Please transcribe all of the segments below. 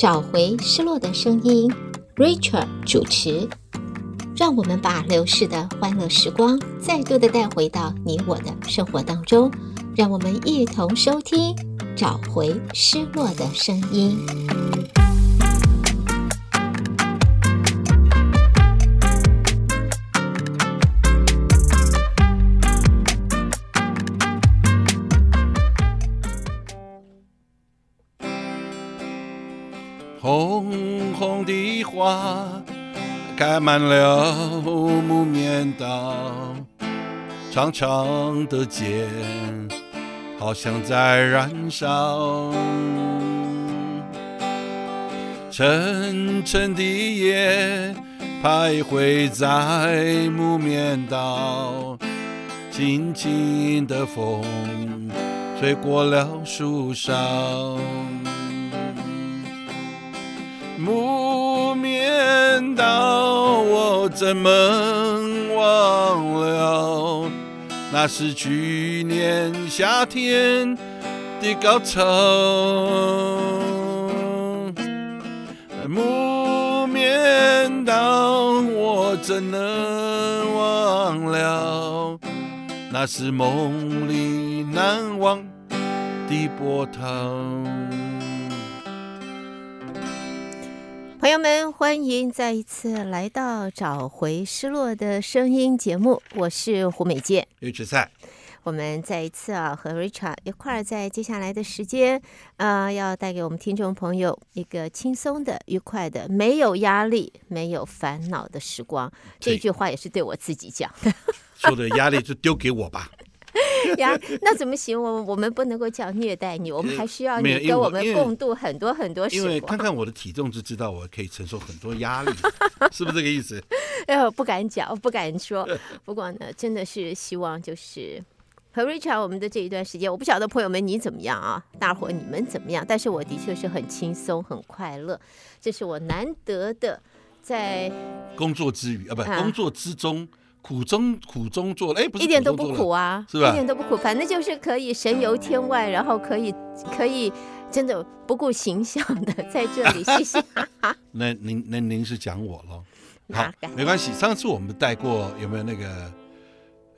找回失落的声音，Richard 主持，让我们把流逝的欢乐时光再度的带回到你我的生活当中，让我们一同收听，找回失落的声音。花开满了木棉道，长长的剑好像在燃烧，沉沉的夜徘徊在木棉道，轻轻的风吹过了树梢。木怎么忘了？那是去年夏天的高潮。木棉道，我怎能忘了？那是梦里难忘的波涛。朋友们，欢迎再一次来到《找回失落的声音》节目，我是胡美健。我们再一次啊，和 Richard 一块儿在接下来的时间，啊、呃，要带给我们听众朋友一个轻松的、愉快的、没有压力、没有烦恼的时光。这句话也是对我自己讲的。说的压力就丢给我吧。呀，那怎么行？我我们不能够叫虐待你，我们还需要你跟我们共度很多很多时光。因为看看我的体重就知道我可以承受很多压力，是不是这个意思？哎呦，不敢讲，不敢说。不过呢，真的是希望就是和 Richard 我们的这一段时间，我不晓得朋友们你怎么样啊？大伙你们怎么样？但是我的确是很轻松很快乐，这是我难得的在工作之余啊，不，工作之中。苦中苦中作乐，哎，不是，一点都不苦啊，是吧？一点都不苦，反正就是可以神游天外，然后可以 可以真的不顾形象的在这里，谢谢。那您那您是讲我喽？好，没关系。上次我们带过有没有那个？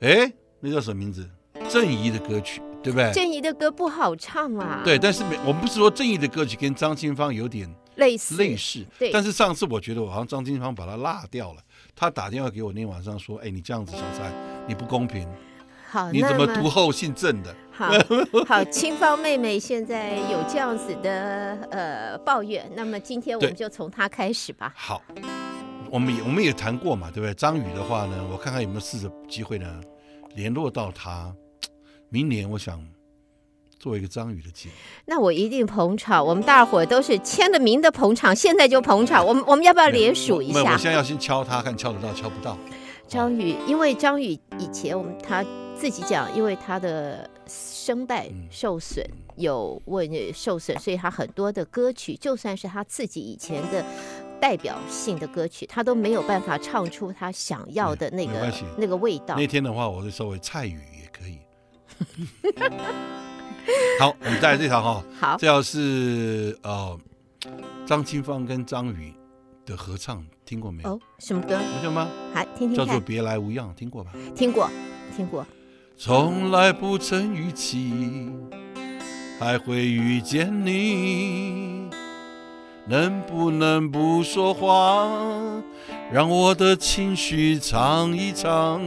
哎，那叫什么名字？郑怡的歌曲，对不对？郑怡的歌不好唱啊。对，但是我们不是说郑怡的歌曲跟张清芳有点类似类似，对。但是上次我觉得我好像张清芳把它落掉了。他打电话给我那天晚上说：“哎，你这样子，小蔡，你不公平。好，你怎么读后姓郑的？好好，清芳妹妹现在有这样子的呃抱怨，那么今天我们就从她开始吧。好，我们也我们也谈过嘛，对不对？张宇的话呢，我看看有没有试着机会呢，联络到他。明年我想。”做一个张宇的节目，那我一定捧场。我们大伙都是签了名的捧场，现在就捧场。我们我们要不要联署一下？我现在要先敲他，看敲得到敲不到。张宇，因为张宇以前我们他自己讲，因为他的声带受损，有问受损，所以他很多的歌曲，就算是他自己以前的代表性的歌曲，他都没有办法唱出他想要的那个那个味道。那天的话，我就稍微蔡宇也可以。好，我们带来这条哈，好，这条是呃张清芳跟张宇的合唱，听过没有？哦，什么歌？听过吗？还听听叫做《别来无恙》，听过吧？听过，听过。从来不曾预期还会遇见你，能不能不说话，让我的情绪唱一唱？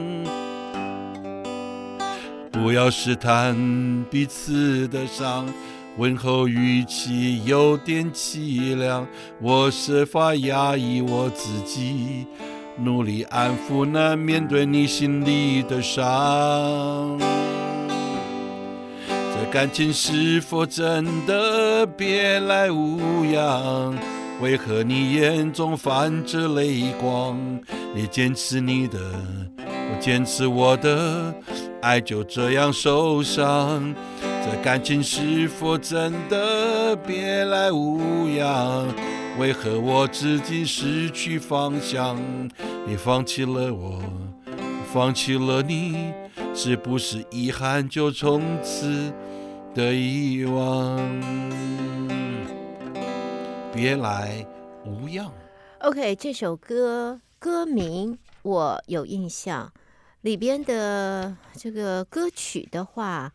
不要试探彼此的伤，问候语气有点凄凉。我设法压抑我自己，努力安抚那面对你心里的伤。这感情是否真的别来无恙？为何你眼中泛着泪光？你坚持你的，我坚持我的。爱就这样受伤，这感情是否真的别来无恙？为何我至今失去方向？你放弃了我，放弃了你，是不是遗憾就从此的遗忘？别来无恙。OK，这首歌歌名我有印象，里边的这个歌曲的话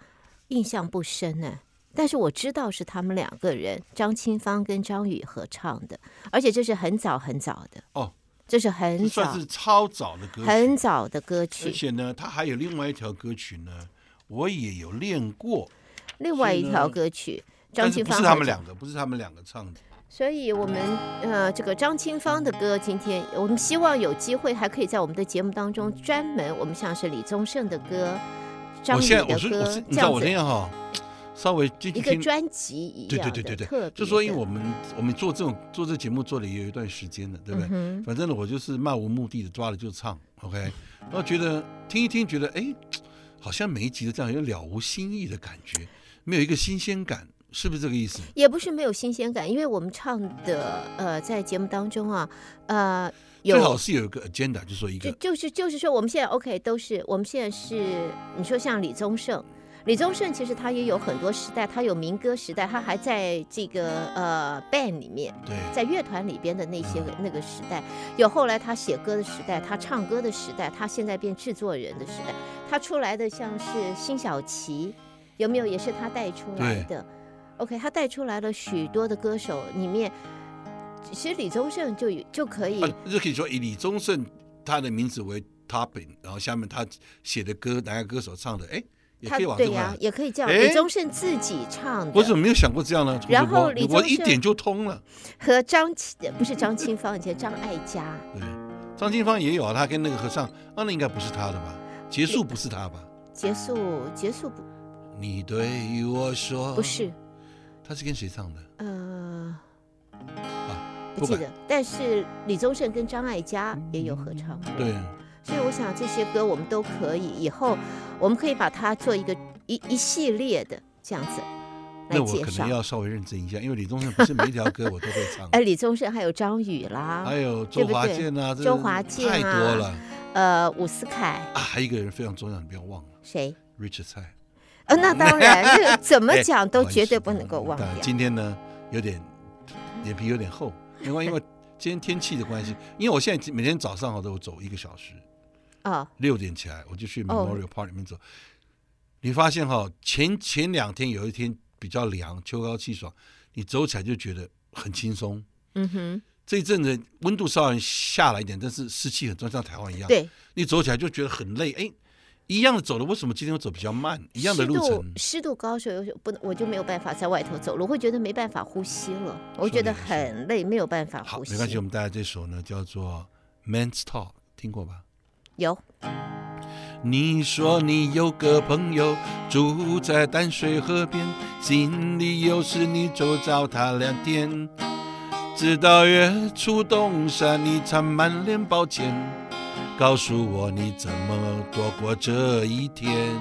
印象不深呢。但是我知道是他们两个人，张清芳跟张宇合唱的，而且这是很早很早的哦，这是很早，算是超早的歌曲，很早的歌曲。而且呢，他还有另外一条歌曲呢，我也有练过。另外一条歌曲，张清芳不是他们两个，不是他们两个唱的。所以我们呃，这个张清芳的歌，今天我们希望有机会还可以在我们的节目当中专门，我们像是李宗盛的歌、张宇的歌，你知道我这样哈。稍微一个专辑一样对对对对对，就说因为我们我们做这种做这节目做了也有一段时间了，对不对？嗯、反正呢，我就是漫无目的的抓了就唱，OK，然后觉得听一听，觉得哎，好像每一集都这样，有了无新意的感觉，没有一个新鲜感，是不是这个意思？也不是没有新鲜感，因为我们唱的呃，在节目当中啊，呃，有最好是有一个 agenda，就说一个，就就是就是说，我们现在 OK 都是我们现在是你说像李宗盛。李宗盛其实他也有很多时代，他有民歌时代，他还在这个呃 band 里面，对，在乐团里边的那些那个时代，有后来他写歌的时代，他唱歌的时代，他现在变制作人的时代，他出来的像是辛晓琪，有没有也是他带出来的？OK，他带出来了许多的歌手里面，其实李宗盛就就可以，就可以说以李宗盛他的名字为 topping，然后下面他写的歌哪个歌手唱的，哎。他对呀，也可以这样。李宗盛自己唱的，我怎么没有想过这样呢？然后李宗盛我一点就通了。和张清不是张清芳，以前张艾嘉。对，张清芳也有啊，他跟那个合唱，啊，那应该不是他的吧？结束不是他吧？结束结束不？你对我说不是，他是跟谁唱的？呃，不记得。但是李宗盛跟张艾嘉也有合唱。对。所以我想这些歌我们都可以，以后我们可以把它做一个一一系列的这样子。那我可能要稍微认真一下，因为李宗盛不是每一条歌我都会唱。哎，李宗盛还有张宇啦，还有周华健啊，周华健啊，太多了。呃，伍思凯啊，还有一个人非常重要，你不要忘了。谁？Richard 蔡。呃，那当然，这个 怎么讲都绝对不能够忘掉。今天呢，有点脸皮有点厚，因为因为今天天气的关系，因为我现在每天早上我都走一个小时。啊，六点起来我就去 Memorial Park 里面走。你发现哈，前前两天有一天比较凉，秋高气爽，你走起来就觉得很轻松。嗯哼，这一阵子温度稍微下来一点，但是湿气很重，像台湾一样。对，你走起来就觉得很累。哎，一样的走了，为什么今天我走比较慢？一样的路程，湿度高时候不，我就没有办法在外头走了，我，会觉得没办法呼吸了，我觉得很累，没有办法呼吸。好，没关系，我们带来这首呢，叫做《Man's Talk》，听过吧？有，你说你有个朋友住在淡水河边，心里有事你就找他聊天。直到月出东山，你才满脸抱歉，告诉我你怎么度过这一天。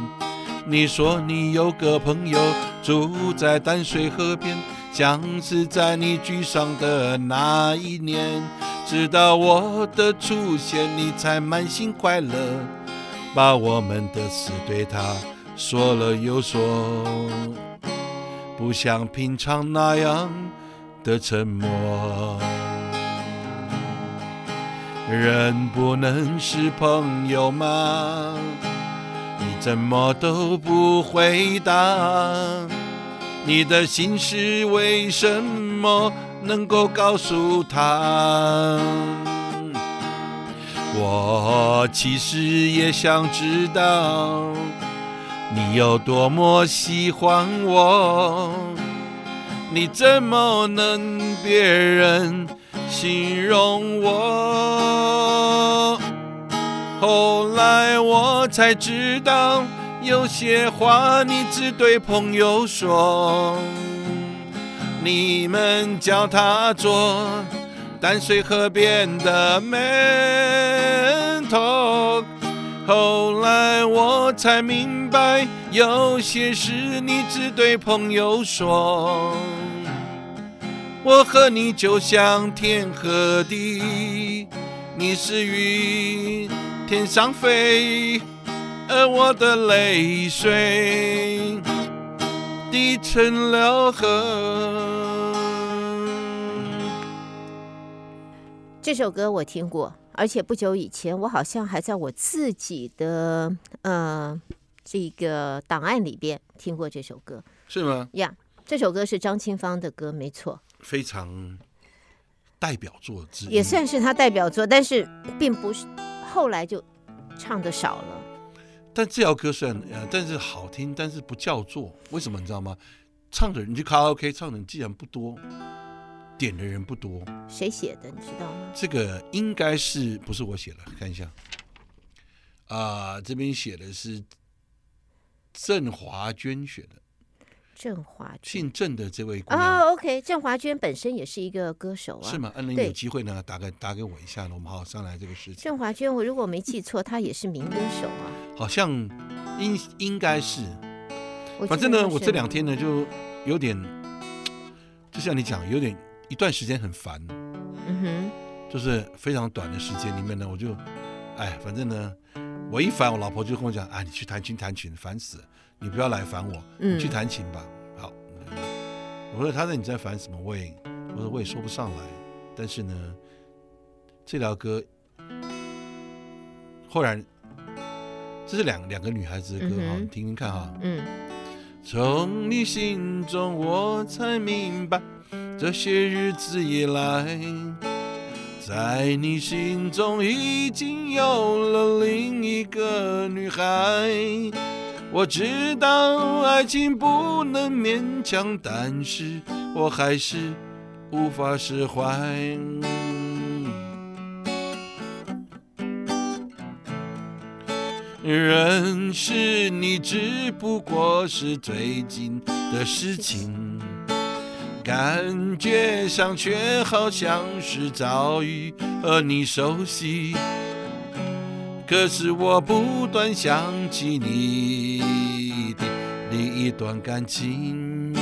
你说你有个朋友住在淡水河边，像是在你沮丧的那一年。直到我的出现，你才满心快乐，把我们的事对他说了又说，不像平常那样的沉默。人不能是朋友吗？你怎么都不回答？你的心事为什么？能够告诉他，我其实也想知道你有多么喜欢我，你怎么能别人形容我？后来我才知道，有些话你只对朋友说。你们叫他做淡水河边的 man talk，后来我才明白，有些事你只对朋友说。我和你就像天和地，你是云，天上飞，而我的泪水。滴成了河。这首歌我听过，而且不久以前我好像还在我自己的呃这个档案里边听过这首歌。是吗？呀，yeah, 这首歌是张清芳的歌，没错，非常代表作之一，也算是他代表作，但是并不是后来就唱的少了。但这条歌虽然呃，但是好听，但是不叫座，为什么你知道吗？唱的人，你去卡拉 OK 唱的人既然不多，点的人不多，谁写的你知道吗？这个应该是不是我写的？看一下，啊、呃，这边写的是郑华娟写的。郑华娟，姓郑的这位姑娘。哦，OK，郑华娟本身也是一个歌手啊，是吗？嗯，那有机会呢，打给打给我一下，我们好好商量这个事情。郑华娟，我如果没记错，她也是民歌手啊，好像应应该是，反正呢，我这两天呢就有点，就像你讲，有点一段时间很烦，嗯哼，就是非常短的时间里面呢，我就，哎，反正呢，我一烦，我老婆就跟我讲，啊，你去弹琴弹琴，烦死了。你不要来烦我，你去弹琴吧。嗯、好，我说他说你在烦什么？我也我说我也说不上来。但是呢，这条歌，后来这是两两个女孩子的歌哈，嗯、你听听看哈。嗯。从你心中我才明白，这些日子以来，在你心中已经有了另一个女孩。我知道爱情不能勉强，但是我还是无法释怀。认识你只不过是最近的事情，感觉上却好像是早已和你熟悉。可是我不断想起你一段感情，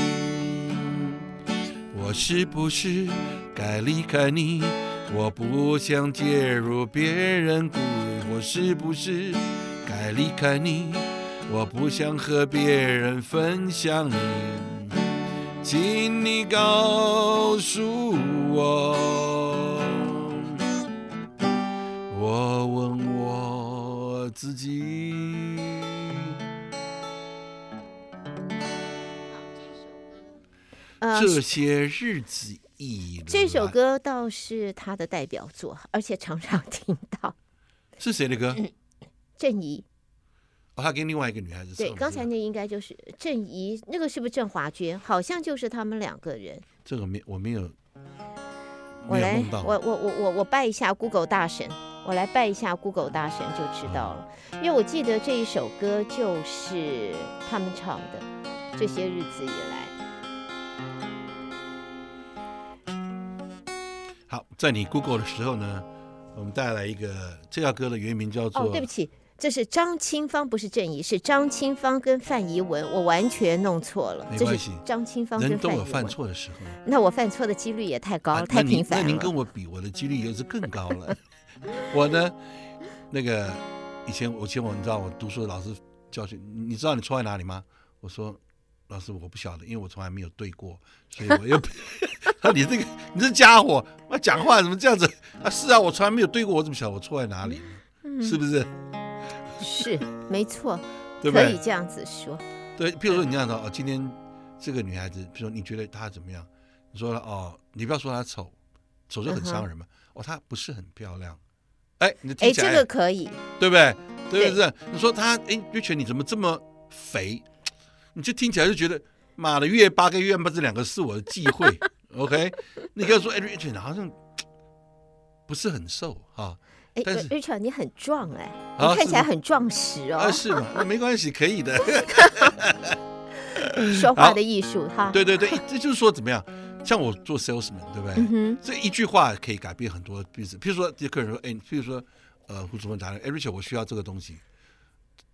我是不是该离开你？我不想介入别人故，我是不是该离开你？我不想和别人分享你，请你告诉我，我问我。自己。这些日子以来，这首歌倒是他的代表作，而且常常听到。是谁的歌？郑怡。哦，他跟另外一个女孩子。对，刚才那应该就是郑怡，那个是不是郑华娟？好像就是他们两个人。这个没，我没有。我来，我我我我我拜一下 Google 大神。我来拜一下 Google 大神就知道了，因为我记得这一首歌就是他们唱的。这些日子以来，好，在你 Google 的时候呢，我们带来一个这条歌的原名叫做……哦，对不起，这是张清芳，不是郑怡，是张清芳跟范怡文，我完全弄错了。没关系，张清芳跟范。人都有犯错的时候。那我犯错的几率也太高了，啊、太频繁了。那您跟我比，我的几率又是更高了。我呢，那个以前我以前我你知道我读书的老师教训，你知道你错在哪里吗？我说老师我不晓得，因为我从来没有对过，所以我又他 说你这个你这家伙，我讲话怎么这样子啊？是啊，我从来没有对过，我怎么晓得我错在哪里？嗯、是不是？是没错，对不对？可以这样子说。对，譬如说你这样说哦，今天这个女孩子，譬如说你觉得她怎么样？你说哦，你不要说她丑，丑就很伤人嘛。嗯、哦，她不是很漂亮。哎，你听起来，哎，这个可以，对不对？对不对？你说她，哎，玉泉你怎么这么肥？你就听起来就觉得，妈的，月八跟月八这两个是我的忌讳，OK？你跟他说，哎，玉泉好像不是很瘦哈。哎，玉泉你很壮哎，你看起来很壮实哦。啊，是吗？那没关系，可以的。说话的艺术哈。对对对，这就是说怎么样？像我做 salesman，对不对？嗯、这一句话可以改变很多例子。譬如说，这客人说：“哎，譬如说，呃，胡主任哎，Richard，我需要这个东西。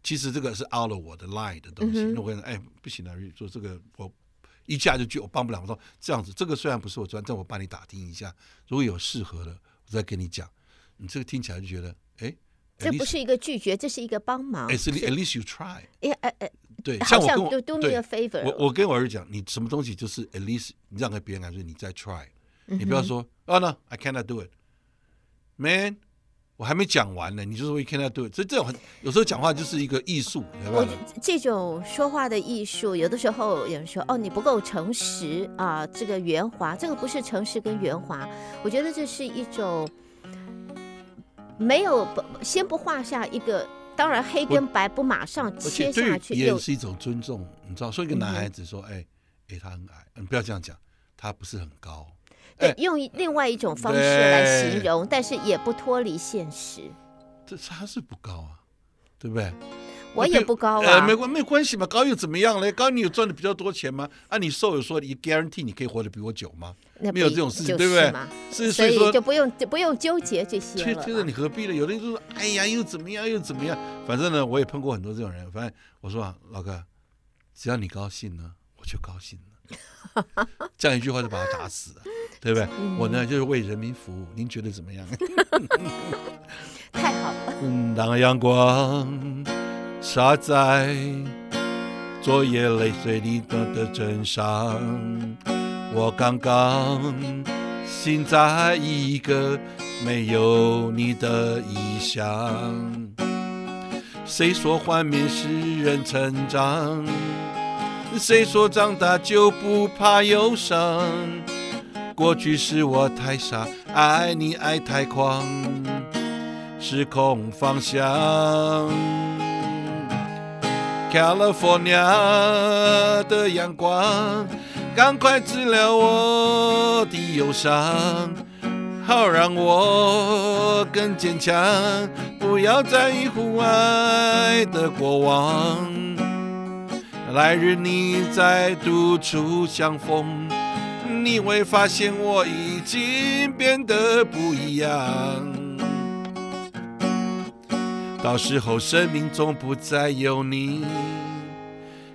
其实这个是 out of 我的 line 的东西。嗯、那我跟你说，哎，不行了，Richard，说这个我一下就拒，我帮不了。我说这样子，这个虽然不是我专，但我帮你打听一下，如果有适合的，我再跟你讲。你这个听起来就觉得，哎，这不是一个拒绝，这是一个帮忙。哎，是 at least you try。哎哎哎。对，像我跟我 do me a favor。我我跟我儿子讲，你什么东西就是 at least 你让给别人感觉你在 try，你不要说哦 no I cannot do it，，man，我还没讲完呢，你就说 we cannot do。所以这种很有时候讲话就是一个艺术，我这种说话的艺术，有的时候有人说哦，你不够诚实啊，这个圆滑，这个不是诚实跟圆滑，我觉得这是一种没有不先不画下一个。当然，黑跟白不马上切下去，也是一种尊重，你知道？说一个男孩子说：“哎、嗯，哎，他很矮，你不要这样讲，他不是很高。”对，用另外一种方式来形容，但是也不脱离现实。这差是不高啊，对不对？我也不高啊，呃、没关没关系嘛，高又怎么样嘞？高你有赚的比较多钱吗？啊，你瘦有说你 guarantee 你可以活得比我久吗？没有这种事情，对不对？是所以说就不用就不用纠结这些了。其实你何必呢？有的人就说，哎呀，又怎么样又怎么样？反正呢，我也碰过很多这种人。反正我说啊，老哥，只要你高兴呢，我就高兴了。这样一句话就把他打死了，对不对？嗯、我呢就是为人民服务，您觉得怎么样？太好了。嗯，当阳光。洒在昨夜泪水里的枕上，我刚刚醒在一个没有你的异乡。谁说幻灭使人成长？谁说长大就不怕忧伤？过去是我太傻，爱你爱太狂，失控方向。California 的阳光，赶快治疗我的忧伤，好让我更坚强。不要在意户外的过往，来日你再独处相逢，你会发现我已经变得不一样。到时候，生命中不再有你，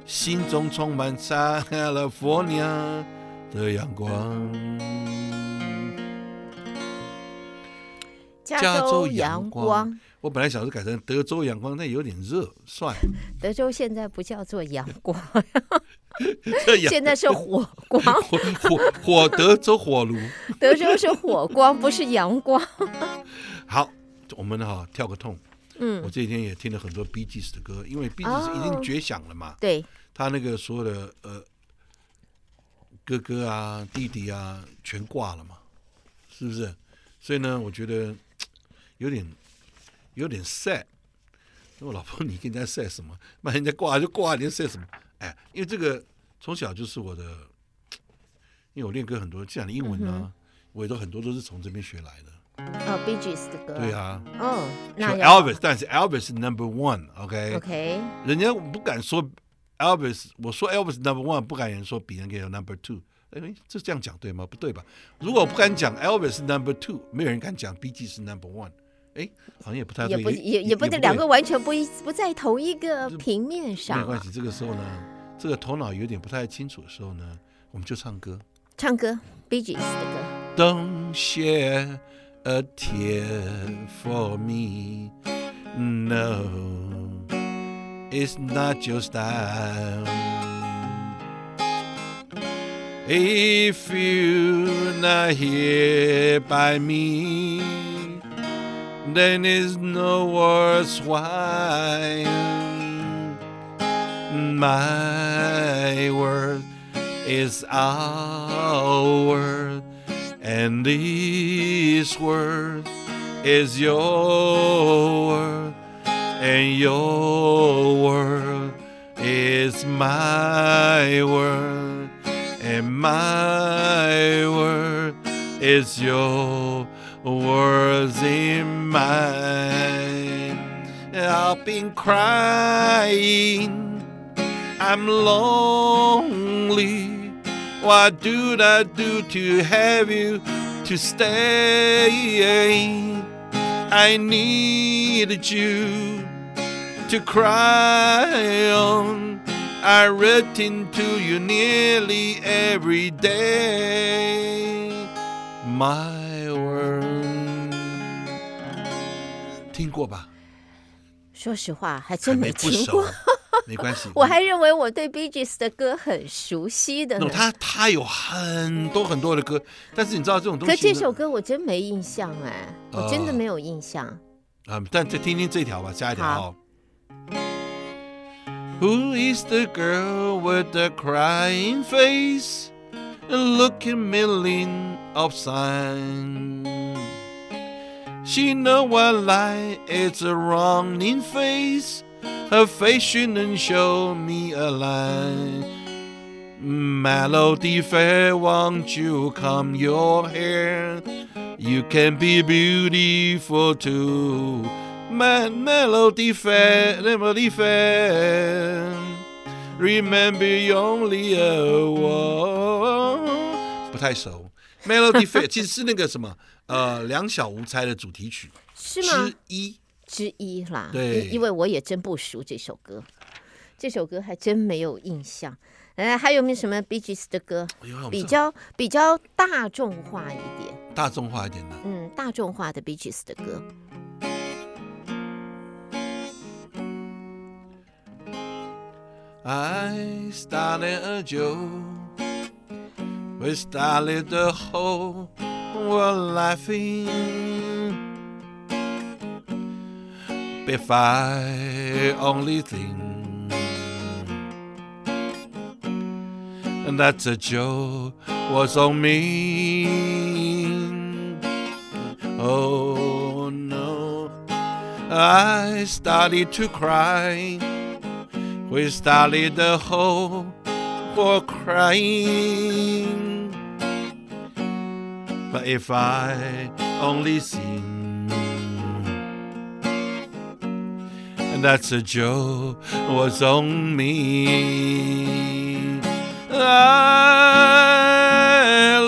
心中充满 California 的阳光。加州阳光，我本来想是改成德州阳光，那有点热，算了。德州现在不叫做阳光，现在是火光，火火火德州火炉。德州是火光，不是阳光。好，我们哈跳个痛。嗯，我这几天也听了很多 Bee Gees 的歌，因为 Bee Gees 已经绝响了嘛。对，他那个所有的呃哥哥啊、弟弟啊全挂了嘛，是不是？所以呢，我觉得有点有点 sad。我老婆，你跟人家 sad 什么？那人家挂就挂，你 sad 什么？哎，因为这个从小就是我的，因为我练歌很多，讲的英文呢、啊，嗯、我也都很多都是从这边学来的。哦 Gees 的歌。对啊。哦，那 Elvis，但是 Elvis 是 Number One，OK。OK。人家不敢说 Elvis，我说 Elvis Number One，不敢人说别人给有 Number Two。哎，这这样讲对吗？不对吧？如果我不敢讲 Elvis 是 Number Two，没有人敢讲 Bee Gees 是 Number One。哎，好像也不太对。也不也也不对，两个完全不一不在同一个平面上。没关系，这个时候呢，这个头脑有点不太清楚的时候呢，我们就唱歌。唱歌，Bee Gees 的歌。Don't share A tear for me. No, it's not your style. If you're not here by me, then is no worthwhile. My word is our word And this word is your word, and your word is my word, and my word is your words in mine. I've been crying, I'm lonely. What do I do to have you to stay? I needed you to cry on. I written to you nearly every day. My 听过吧？说实话，还真没听过。没关系。我还认为我对 Bee Gees 的歌很熟悉的。他他有很多很多的歌，但是你知道这种东西。可这首歌我真没印象哎，我真的没有印象。啊，但再听听这条吧，下一条哦。Who is the girl with the crying face, looking million of signs? She know what lie is a wrong in face. Her face shouldn't show me a lie. Melody fair, won't you come your hair? You can be beautiful too. Man, melody fair, melody fair. Remember you only a one. 不太熟。 Melody fair 其实是那个什么。呃，两小无猜的主题曲是吗？之一之一啦。对，因为我也真不熟这首歌，这首歌还真没有印象。哎，还有没有什么 Bee Gees 的歌？比较比较大众化一点。大众化一点的。嗯，大众化的 Bee Gees 的歌。I started a joke, we started the whole were laughing if I only think and that a joke was on me. Oh no, I started to cry. We started the whole for crying. But if I only sing, and that's a joke was on me. I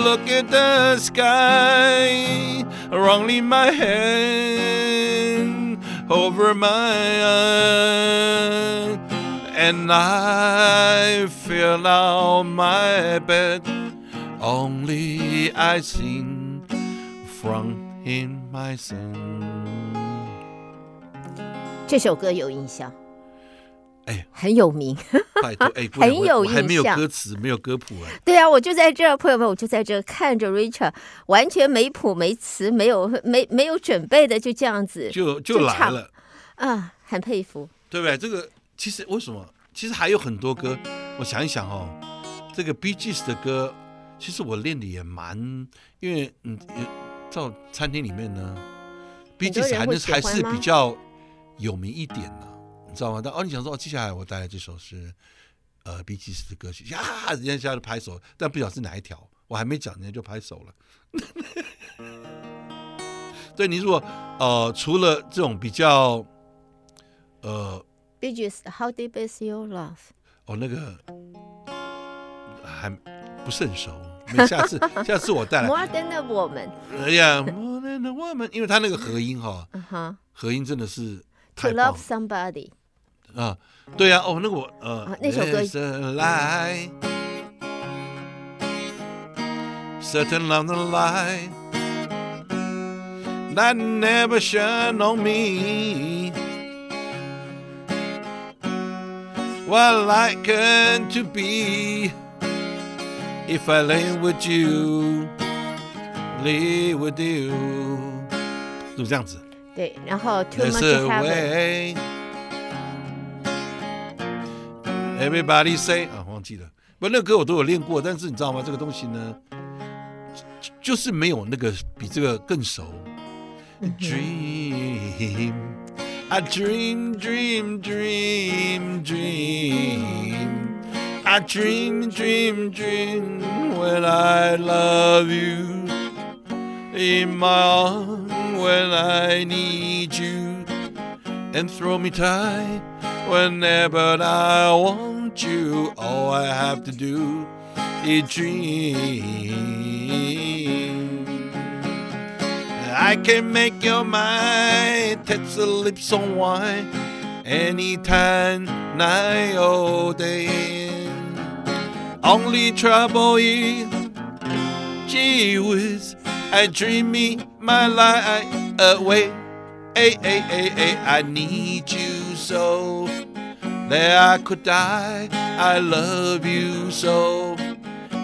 look at the sky, wrongly my hand over my eye, and I feel out my bed. Only I sing from in my song。这首歌有印象，哎，很有名，拜托，哎，很有印象，还没有歌词，没有歌谱啊。对啊，我就在这儿，朋友们，我就在这儿看着 Richard，完全没谱、没词、没有、没没有准备的，就这样子就就来了，啊，很佩服，对不对？这个其实为什么？其实还有很多歌，我想一想哦，这个 Gees 的歌。其实我练的也蛮，因为嗯，到餐厅里面呢，Bee Gees 还是还是比较有名一点的，你知道吗？但哦，你想说哦，接下来我带来这首是呃 Bee Gees 的歌曲呀，人家现在拍手，但不晓得是哪一条，我还没讲，人家就拍手了。对，你如果呃除了这种比较呃 Bee Gees How Deep Is Your Love？哦，那个还不是很熟。下次，下次我带来。More than a woman。哎呀，More than a woman，因为他那个和音哈，和音真的是。To love somebody。啊，对呀，哦，那个我呃，那首歌。Certain love the light that never shone on me. What like to be. If I lay with you, lay with you，是不是这样子？对，然后 Too much heaven。Everybody say 啊，忘记了，不，那个歌我都有练过，但是你知道吗？这个东西呢，就就是没有那个比这个更熟。Dream, I dream, dream, dream, dream. I dream, dream, dream when I love you in my arms when I need you and throw me tight whenever I want you. All I have to do is dream. I can make your mind touch the lips on wine anytime, night or day. Only trouble is, gee whiz, I dream my life away. Hey, I need you so. that I could die. I love you so,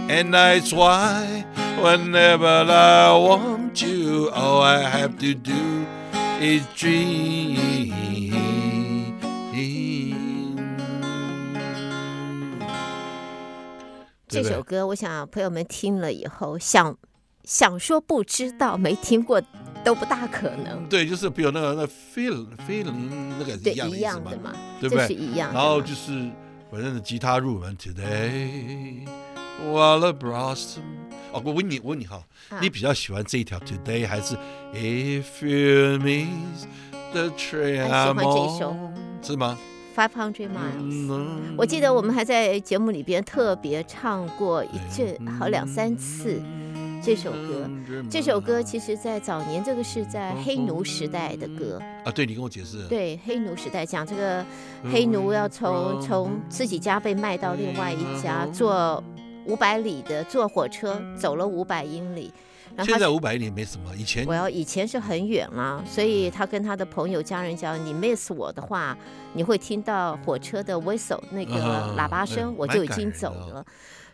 and that's why whenever I want you, all I have to do is dream. 这首歌，我想朋友们听了以后，想想说不知道、没听过都不大可能。对，就是比如那个那 feel feeling 那个对一样的嘛，对不对？是一样。然后就是反正是吉他入门 Today while the blossom 哦，我问你，我问你哈，啊、你比较喜欢这一条 Today 还是 If you miss the train？还喜欢这一首是吗？Five hundred miles，我记得我们还在节目里边特别唱过一阵，好两三次这首歌。这首歌其实，在早年这个是在黑奴时代的歌啊。对，你跟我解释。对，黑奴时代讲这个黑奴要从从自己家被卖到另外一家，坐五百里的坐火车走了五百英里。现在五百里没什么，以前我要以前是很远了，所以他跟他的朋友家人讲：“你 miss 我的话，你会听到火车的 whistle 那个喇叭声，我就已经走了。”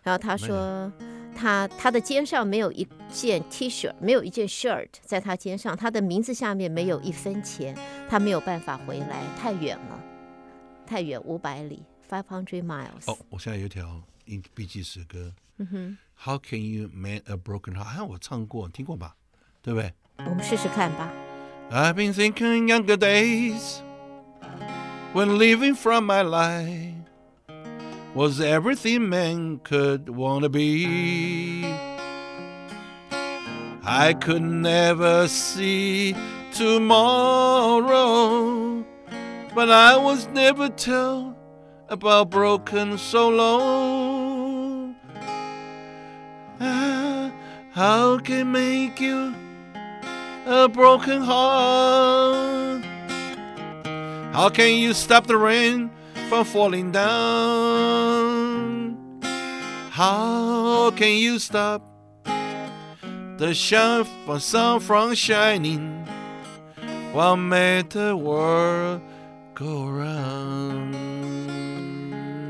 然后他说：“他他的肩上没有一件 T 恤，没有一件 shirt 在他肩上，他的名字下面没有一分钱，他没有办法回来，太远了，太远，五百里，five hundred miles。”哦，我现在有条 Gees 的歌。嗯哼。How can you mend a broken heart？好像我唱过，听过吧？对不对？我们试试看吧。I've been thinking younger days when living from my life was everything man could wanna be. I could never see tomorrow, but I was never tell about broken so long. How can make you a broken heart? How can you stop the rain from falling down? How can you stop the sun from, sun from shining? What made the world go round?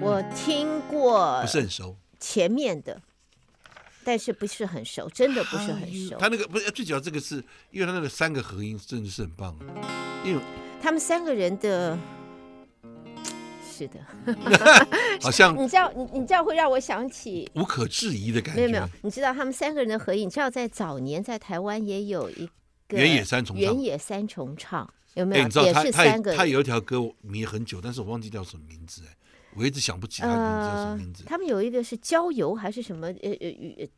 我听过，不是很熟，前面的。 但是不是很熟，真的不是很熟。他那个不是最主要，这个是因为他那个三个合音真的是很棒，因为他们三个人的，是的，好像 你知道，你你知道会让我想起无可置疑的感觉。没有没有，你知道他们三个人的合影，你知道在早年在台湾也有一个原野三重原野三重唱，有没有？你知道他也是三个他他有一条歌迷很久，但是我忘记叫什么名字哎。我一直想不起他名字叫什么名字。他们有一个是郊游还是什么？呃呃呃，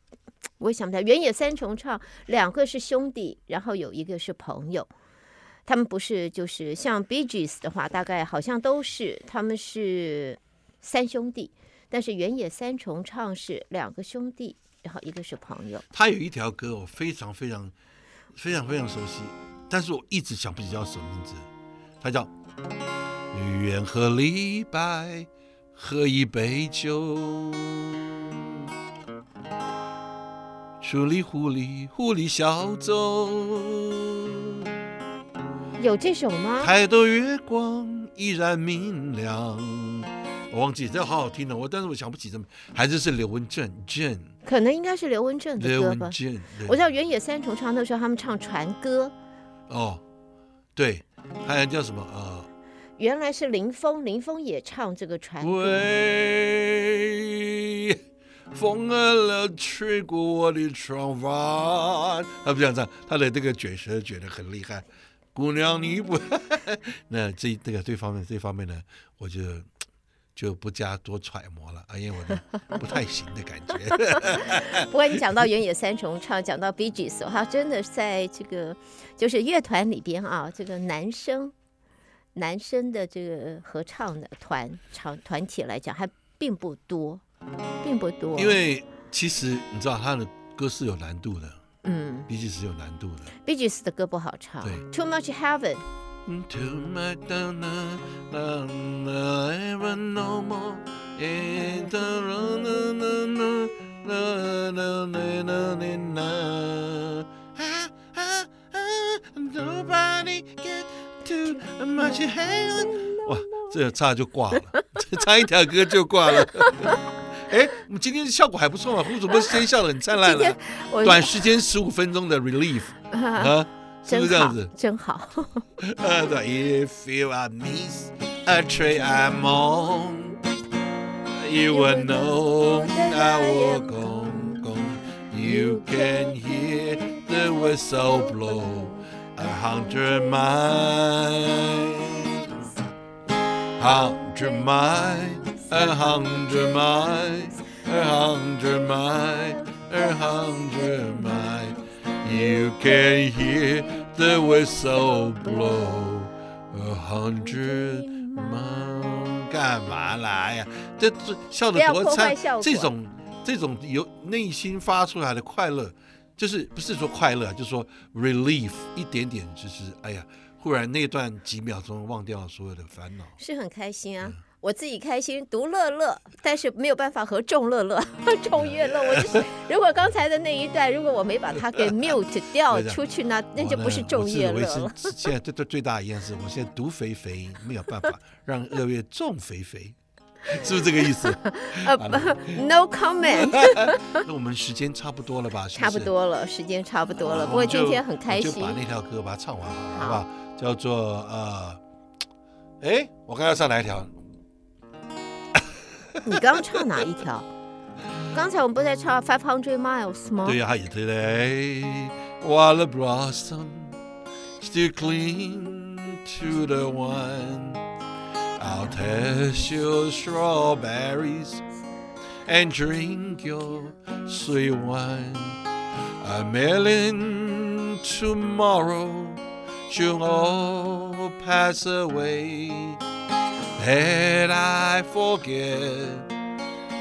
我也想不起来。原野三重唱，两个是兄弟，然后有一个是朋友。他们不是就是像 Bee Gees 的话，大概好像都是他们是三兄弟，但是原野三重唱是两个兄弟，然后一个是朋友。他有一条歌我非常非常非常非常熟悉，但是我一直想不起叫什么名字。他叫《愿和李白》。喝一杯酒，处里狐狸，狐狸小走。有这首吗？太多月光依然明亮。我忘记这好好听的，我但是我想不起这么，还是是刘文正正，可能应该是刘文正的歌吧。我知道原野三重唱的时候，他们唱船歌。哦，对，还有叫什么啊？呃原来是林峰，林峰也唱这个船歌。喂，风儿吹过我的窗外，他不这样唱，他的这个卷舌卷得很厉害。姑娘你不，那这这个这方面这方面呢，我就就不加多揣摩了，因为我不太行的感觉。不过你讲到原野三重唱，讲到 Bee Gees，哈真的在这个就是乐团里边啊，这个男生。男生的这个合唱的团唱团体来讲还并不多，并不多。因为其实你知道他的歌是有难度的，嗯，Bee Gees 是有难度的。Bee Gees 的歌不好唱，对，Too Much Heaven。哇，这个差就挂了。 唱一条歌就挂了。哎，我们今天效果还不错嘛，胡主播今天笑得很灿烂了。短时间十五分钟的 relief 啊，是不是这样子？真好。 If you are miss a train I'm on, you will know I will go, go. You can hear the whistle blow A hundred miles, hundred miles. A hundred miles, a hundred miles, a hundred miles. You can hear the whistle blow. A hundred miles，干嘛来呀？这这笑得多灿，这种这种由内心发出来的快乐，就是不是说快乐，就是说 relief 一点点，就是哎呀，忽然那段几秒钟忘掉所有的烦恼，是很开心啊。嗯我自己开心独乐乐，但是没有办法和众乐乐、众乐乐。我就是，如果刚才的那一段，如果我没把它给 mute 掉出去呢，那就不是众乐乐了。现在最最最大一件事，我现在独肥肥，没有办法让二月众肥肥，是不是这个意思？No comment。那我们时间差不多了吧？差不多了，时间差不多了。不过今天很开心，就把那条歌把它唱完好不好？叫做呃，哎，我刚要唱哪一条？你刚刚唱哪一条？刚才我们不是在唱 Five Hundred Miles 吗？对呀，Today while the blossom still cling to the one, I'll taste your strawberries and drink your sweet wine. A million tomorrow should all pass away. Had I forget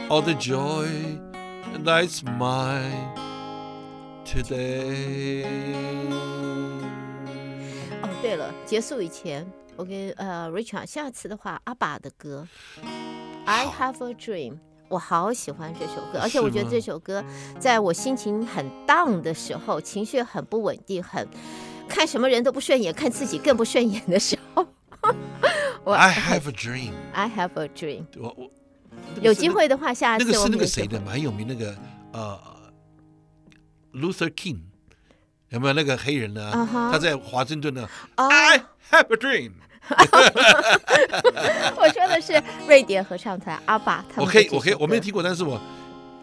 all the joy that's mine today？哦，对了，结束以前， 我跟呃 Richard，下次的话，阿爸的歌《I Have a Dream》，我好喜欢这首歌，而且我觉得这首歌在我心情很 down 的时候，情绪很不稳定，很看什么人都不顺眼，看自己更不顺眼的时候。我 I have a dream. I have a dream. 我我有机会的话，下次那个是那个谁的，蛮有名那个呃，Luther King 有没有那个黑人呢？他在华盛顿呢。I have a dream. 我说的是瑞典合唱团阿爸，他们。我可以，我可以，我没有听过，但是我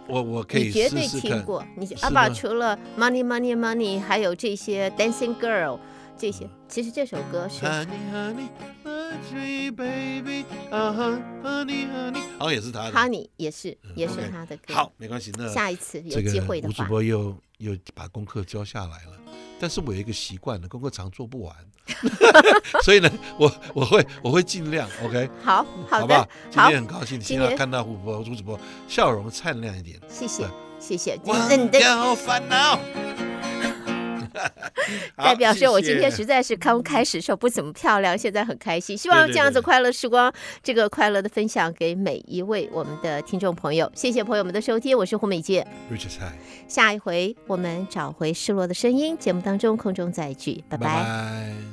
我我可以绝对听过。你阿爸除了 Money Money Money，还有这些 Dancing Girl。这些其实这首歌是，好像也是他的，Honey 也是也是他的歌。好，没关系，那下一次有机会的话，吴主播又又把功课交下来了。但是我有一个习惯呢，功课常做不完，所以呢，我我会我会尽量，OK。好，好的，今天很高兴，今天看到吴主播吴主播笑容灿烂一点，谢谢谢谢，忘掉烦恼。代表说，我今天实在是刚开始时候不怎么漂亮，现在很开心。希望这样子快乐时光，这个快乐的分享给每一位我们的听众朋友。谢谢朋友们的收听，我是胡美健。下一回我们找回失落的声音，节目当中空中再聚，拜拜。